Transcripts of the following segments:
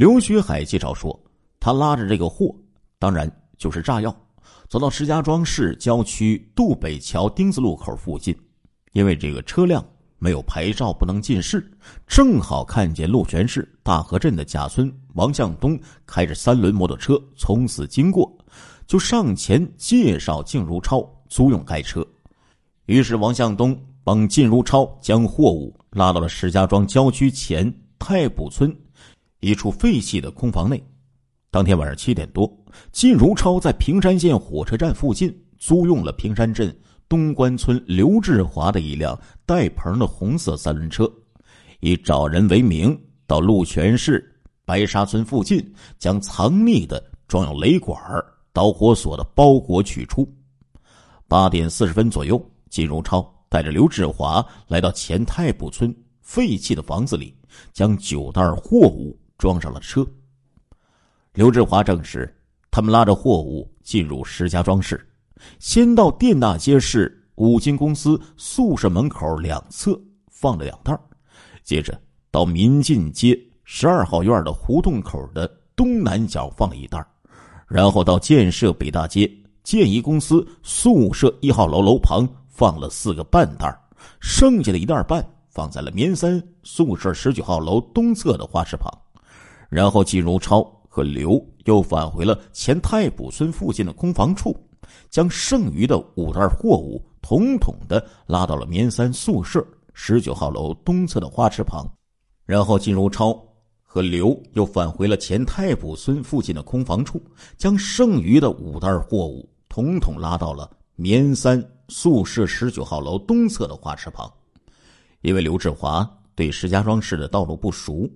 刘学海介绍说，他拉着这个货，当然就是炸药，走到石家庄市郊区渡北桥丁字路口附近，因为这个车辆没有牌照，不能进市，正好看见鹿泉市大河镇的贾村王向东开着三轮摩托车从此经过，就上前介绍靳如超租用该车，于是王向东帮靳如超将货物拉到了石家庄郊区前太卜村。一处废弃的空房内，当天晚上七点多，靳如超在平山县火车站附近租用了平山镇东关村刘志华的一辆带棚的红色三轮车，以找人为名，到鹿泉市白沙村附近将藏匿的装有雷管、导火索的包裹取出。八点四十分左右，靳如超带着刘志华来到前太卜村废弃的房子里，将九袋货物。装上了车。刘志华证实，他们拉着货物进入石家庄市，先到电大街市五金公司宿舍门口两侧放了两袋，接着到民进街十二号院的胡同口的东南角放了一袋，然后到建设北大街建一公司宿舍一号楼楼旁放了四个半袋，剩下的一袋半放在了棉三宿舍十九号楼东侧的花池旁。然后，季如超和刘又返回了前太卜村附近的空房处，将剩余的五袋货物统统的拉到了棉三宿舍十九号楼东侧的花池旁。然后，季如超和刘又返回了前太卜村附近的空房处，将剩余的五袋货物统统拉到了棉三宿舍十九号楼东侧的花池旁。因为刘志华对石家庄市的道路不熟。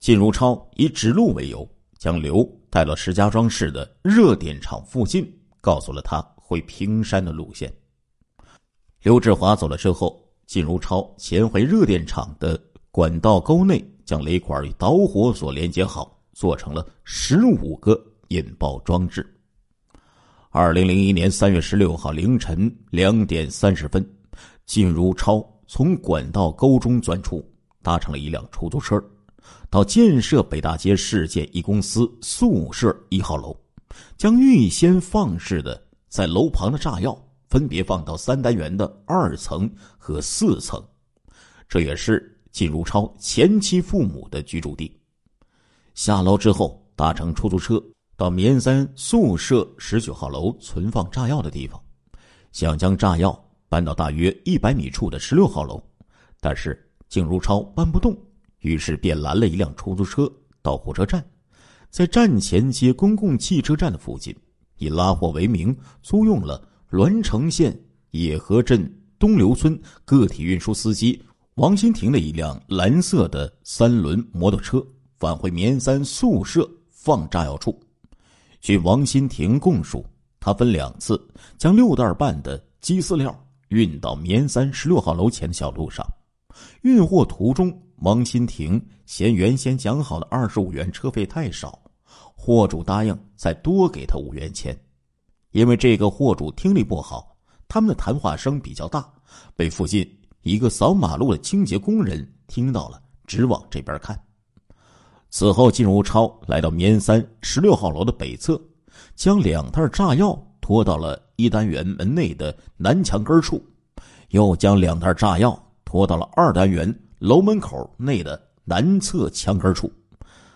靳如超以指路为由，将刘带到石家庄市的热电厂附近，告诉了他回平山的路线。刘志华走了之后，靳如超潜回热电厂的管道沟内，将雷管与导火索连接好，做成了十五个引爆装置。二零零一年三月十六号凌晨两点三十分，靳如超从管道沟中钻出，搭乘了一辆出租车。到建设北大街市建一公司宿舍一号楼，将预先放置的在楼旁的炸药分别放到三单元的二层和四层，这也是靳如超前妻父母的居住地。下楼之后，搭乘出租车到棉三宿舍十九号楼存放炸药的地方，想将炸药搬到大约一百米处的十六号楼，但是靳如超搬不动。于是便拦了一辆出租车到火车站，在站前街公共汽车站的附近，以拉货为名租用了栾城县野河镇东流村个体运输司机王新亭的一辆蓝色的三轮摩托车，返回棉三宿舍放炸药处。据王新亭供述，他分两次将六袋半的鸡饲料运到棉三十六号楼前的小路上，运货途中。王新亭嫌原先讲好的二十五元车费太少，货主答应再多给他五元钱。因为这个货主听力不好，他们的谈话声比较大，被附近一个扫马路的清洁工人听到了，直往这边看。此后，靳如超来到棉三十六号楼的北侧，将两袋炸药拖到了一单元门内的南墙根处，又将两袋炸药拖到了二单元。楼门口内的南侧墙根处，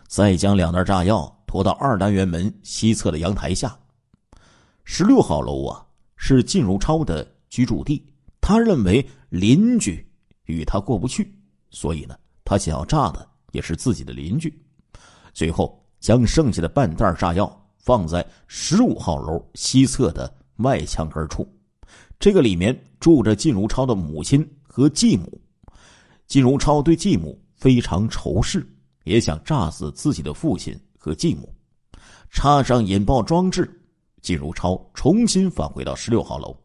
再将两袋炸药拖到二单元门西侧的阳台下。十六号楼啊，是靳如超的居住地。他认为邻居与他过不去，所以呢，他想要炸的也是自己的邻居。最后，将剩下的半袋炸药放在十五号楼西侧的外墙根处。这个里面住着靳如超的母亲和继母。金如超对继母非常仇视，也想炸死自己的父亲和继母，插上引爆装置。金如超重新返回到十六号楼，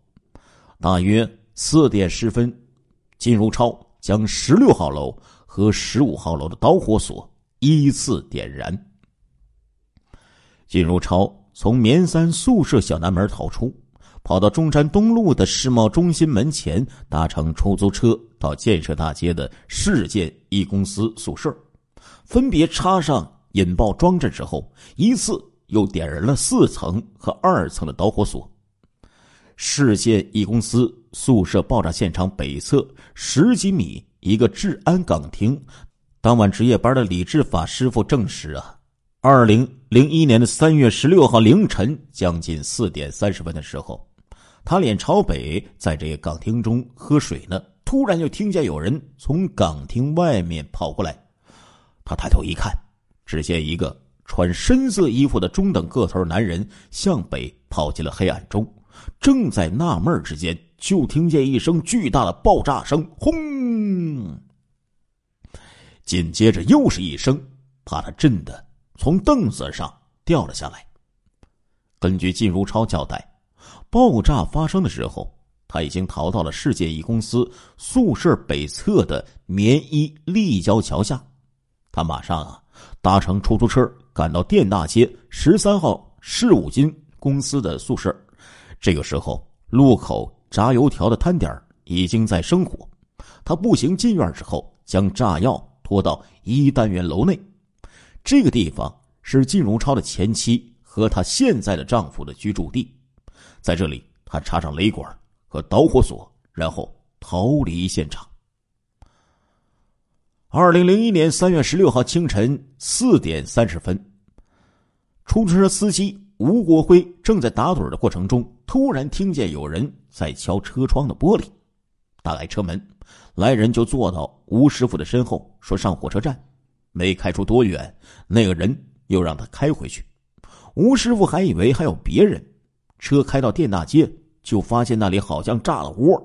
大约四点十分，金如超将十六号楼和十五号楼的导火索依次点燃。金如超从棉三宿舍小南门逃出。跑到中山东路的世贸中心门前，搭乘出租车到建设大街的市建一公司宿舍，分别插上引爆装置之后，一次又点燃了四层和二层的导火索。世界一公司宿舍爆炸现场北侧十几米一个治安岗亭，当晚值夜班的李志法师傅证实啊，二零零一年的三月十六号凌晨将近四点三十分的时候，他脸朝北在这个岗亭中喝水呢，突然就听见有人从岗亭外面跑过来，他抬头一看，只见一个穿深色衣服的中等个头男人向北跑进了黑暗中。正在纳闷之间，就听见一声巨大的爆炸声，轰！紧接着又是一声，把他震得从凳子上掉了下来。根据靳如超交代，爆炸发生的时候，他已经逃到了世界一公司宿舍北侧的棉衣立交桥下。他马上啊，搭乘出租车赶到电大街十三号市五金公司的宿舍。这个时候，路口炸油条的摊点已经在生火。他步行进院之后，将炸药拖到一单元楼内。这个地方是靳如超的前妻和她现在的丈夫的居住地。在这里，他插上雷管和导火索，然后逃离现场。二零零一年三月十六号清晨四点三十分，出租车司机。吴国辉正在打盹的过程中，突然听见有人在敲车窗的玻璃，打开车门，来人就坐到吴师傅的身后，说上火车站。没开出多远，那个人又让他开回去。吴师傅还以为还有别人，车开到电大街，就发现那里好像炸了窝，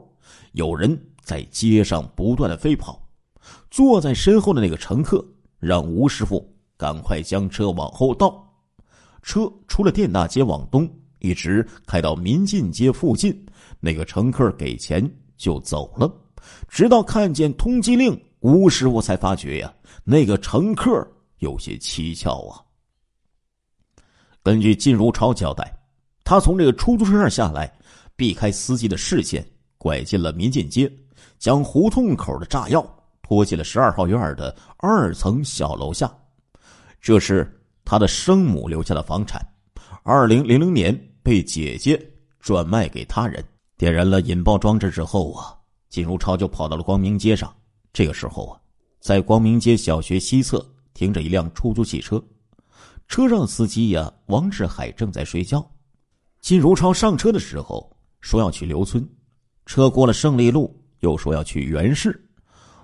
有人在街上不断的飞跑。坐在身后的那个乘客让吴师傅赶快将车往后倒。车出了电大街往东，一直开到民进街附近，那个乘客给钱就走了，直到看见通缉令，吴师傅才发觉呀，那个乘客有些蹊跷啊。根据靳如超交代，他从这个出租车上下来，避开司机的视线，拐进了民进街，将胡同口的炸药拖进了十二号院的二层小楼下，这是。他的生母留下的房产，二零零零年被姐姐转卖给他人。点燃了引爆装置之后啊，金如超就跑到了光明街上。这个时候啊，在光明街小学西侧停着一辆出租汽车，车上司机呀王志海正在睡觉。金如超上车的时候说要去刘村，车过了胜利路又说要去元氏。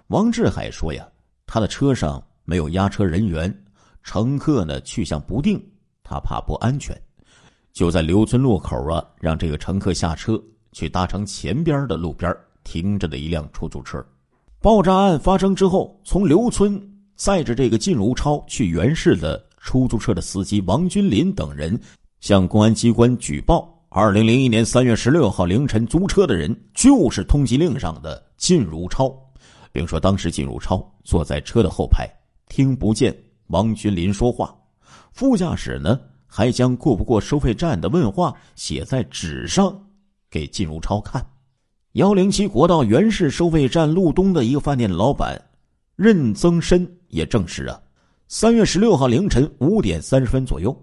王志海说呀，他的车上没有押车人员。乘客呢去向不定，他怕不安全，就在刘村路口啊，让这个乘客下车，去搭乘前边的路边停着的一辆出租车。爆炸案发生之后，从刘村载着这个靳如超去袁氏的出租车的司机王军林等人，向公安机关举报：，二零零一年三月十六号凌晨租车的人就是通缉令上的靳如超，并说当时靳如超坐在车的后排，听不见。王君林说话，副驾驶呢还将过不过收费站的问话写在纸上，给靳如超看。幺零七国道原市收费站路东的一个饭店老板任增深也证实啊，三月十六号凌晨五点三十分左右，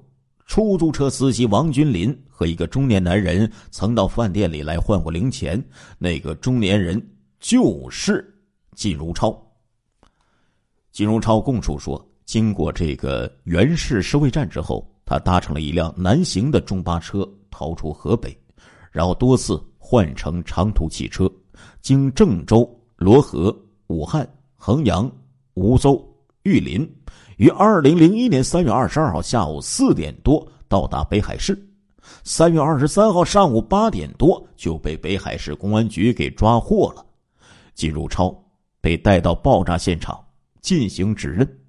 出租车司机王君林和一个中年男人曾到饭店里来换过零钱，那个中年人就是靳如超。靳如超供述说。经过这个原市收费站之后，他搭乘了一辆南行的中巴车逃出河北，然后多次换乘长途汽车，经郑州、罗河、武汉、衡阳、梧州、玉林，于二零零一年三月二十二号下午四点多到达北海市，三月二十三号上午八点多就被北海市公安局给抓获了。金如超被带到爆炸现场进行指认。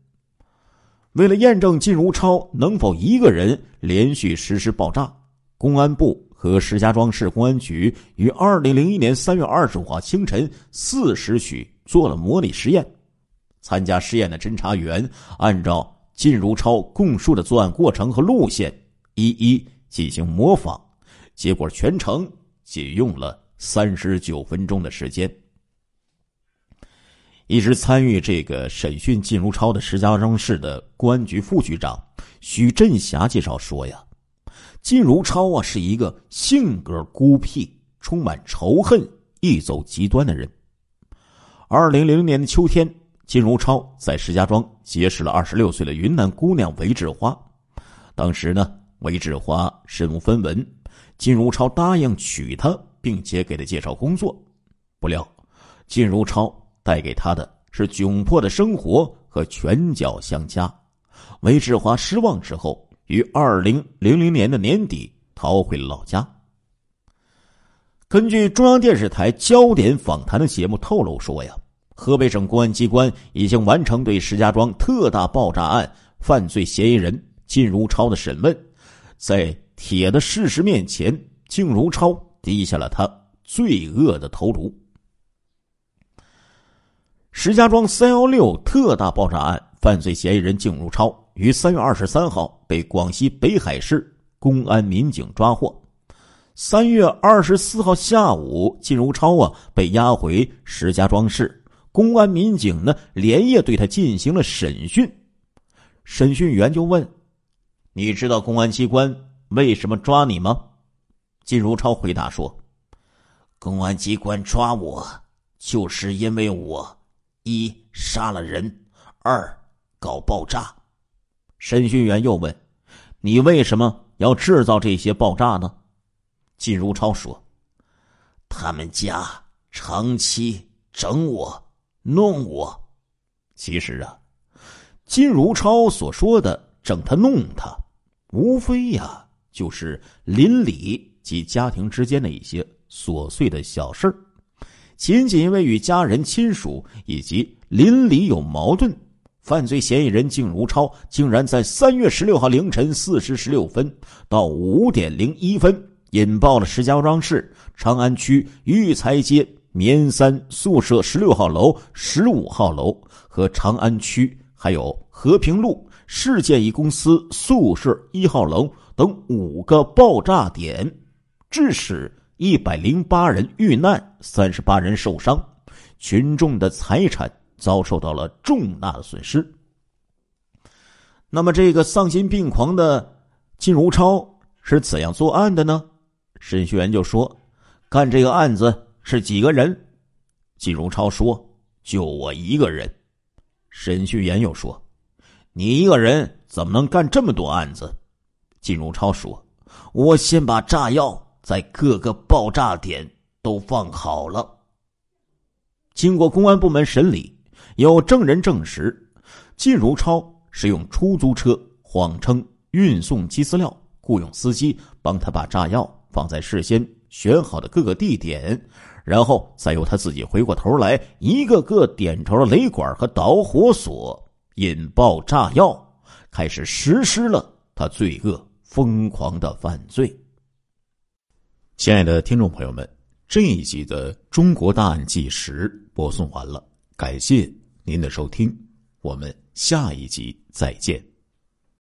为了验证靳如超能否一个人连续实施爆炸，公安部和石家庄市公安局于二零零一年三月二十五号清晨四时许做了模拟实验。参加实验的侦查员按照靳如超供述的作案过程和路线一一进行模仿，结果全程仅用了三十九分钟的时间。一直参与这个审讯靳如超的石家庄市的公安局副局长许振霞介绍说：“呀，靳如超啊是一个性格孤僻、充满仇恨、易走极端的人。二零零零年的秋天，金如超在石家庄结识了二十六岁的云南姑娘韦志花。当时呢，韦志花身无分文，金如超答应娶她，并且给她介绍工作。不料，金如超。”带给他的是窘迫的生活和拳脚相加。韦志华失望之后，于二零零零年的年底逃回了老家。根据中央电视台焦点访谈的节目透露说呀，河北省公安机关已经完成对石家庄特大爆炸案犯罪嫌疑人靳如超的审问，在铁的事实面前，靳如超低下了他罪恶的头颅。石家庄三幺六特大爆炸案犯罪嫌疑人靳如超于三月二十三号被广西北海市公安民警抓获。三月二十四号下午，靳如超啊被押回石家庄市公安民警呢连夜对他进行了审讯。审讯员就问：“你知道公安机关为什么抓你吗？”靳如超回答说：“公安机关抓我，就是因为我。”一杀了人，二搞爆炸。审讯员又问：“你为什么要制造这些爆炸呢？”靳如超说：“他们家长期整我、弄我。”其实啊，靳如超所说的“整他、弄他”，无非呀就是邻里及家庭之间的一些琐碎的小事儿。仅仅因为与家人亲属以及邻里有矛盾，犯罪嫌疑人靳如超竟然在三月十六号凌晨四时十六分到五点零一分，引爆了石家庄市长安区育才街棉三宿舍十六号楼、十五号楼和长安区还有和平路市建一公司宿舍一号楼等五个爆炸点，致使。一百零八人遇难，三十八人受伤，群众的财产遭受到了重大的损失。那么，这个丧心病狂的金如超是怎样作案的呢？审讯员就说：“干这个案子是几个人？”金如超说：“就我一个人。”审讯员又说：“你一个人怎么能干这么多案子？”金如超说：“我先把炸药。”在各个爆炸点都放好了。经过公安部门审理，有证人证实，靳如超是用出租车谎称运送鸡饲料，雇佣司机帮他把炸药放在事先选好的各个地点，然后再由他自己回过头来，一个个点着了雷管和导火索，引爆炸药，开始实施了他罪恶疯狂的犯罪。亲爱的听众朋友们，这一集的《中国大案纪实》播送完了，感谢您的收听，我们下一集再见。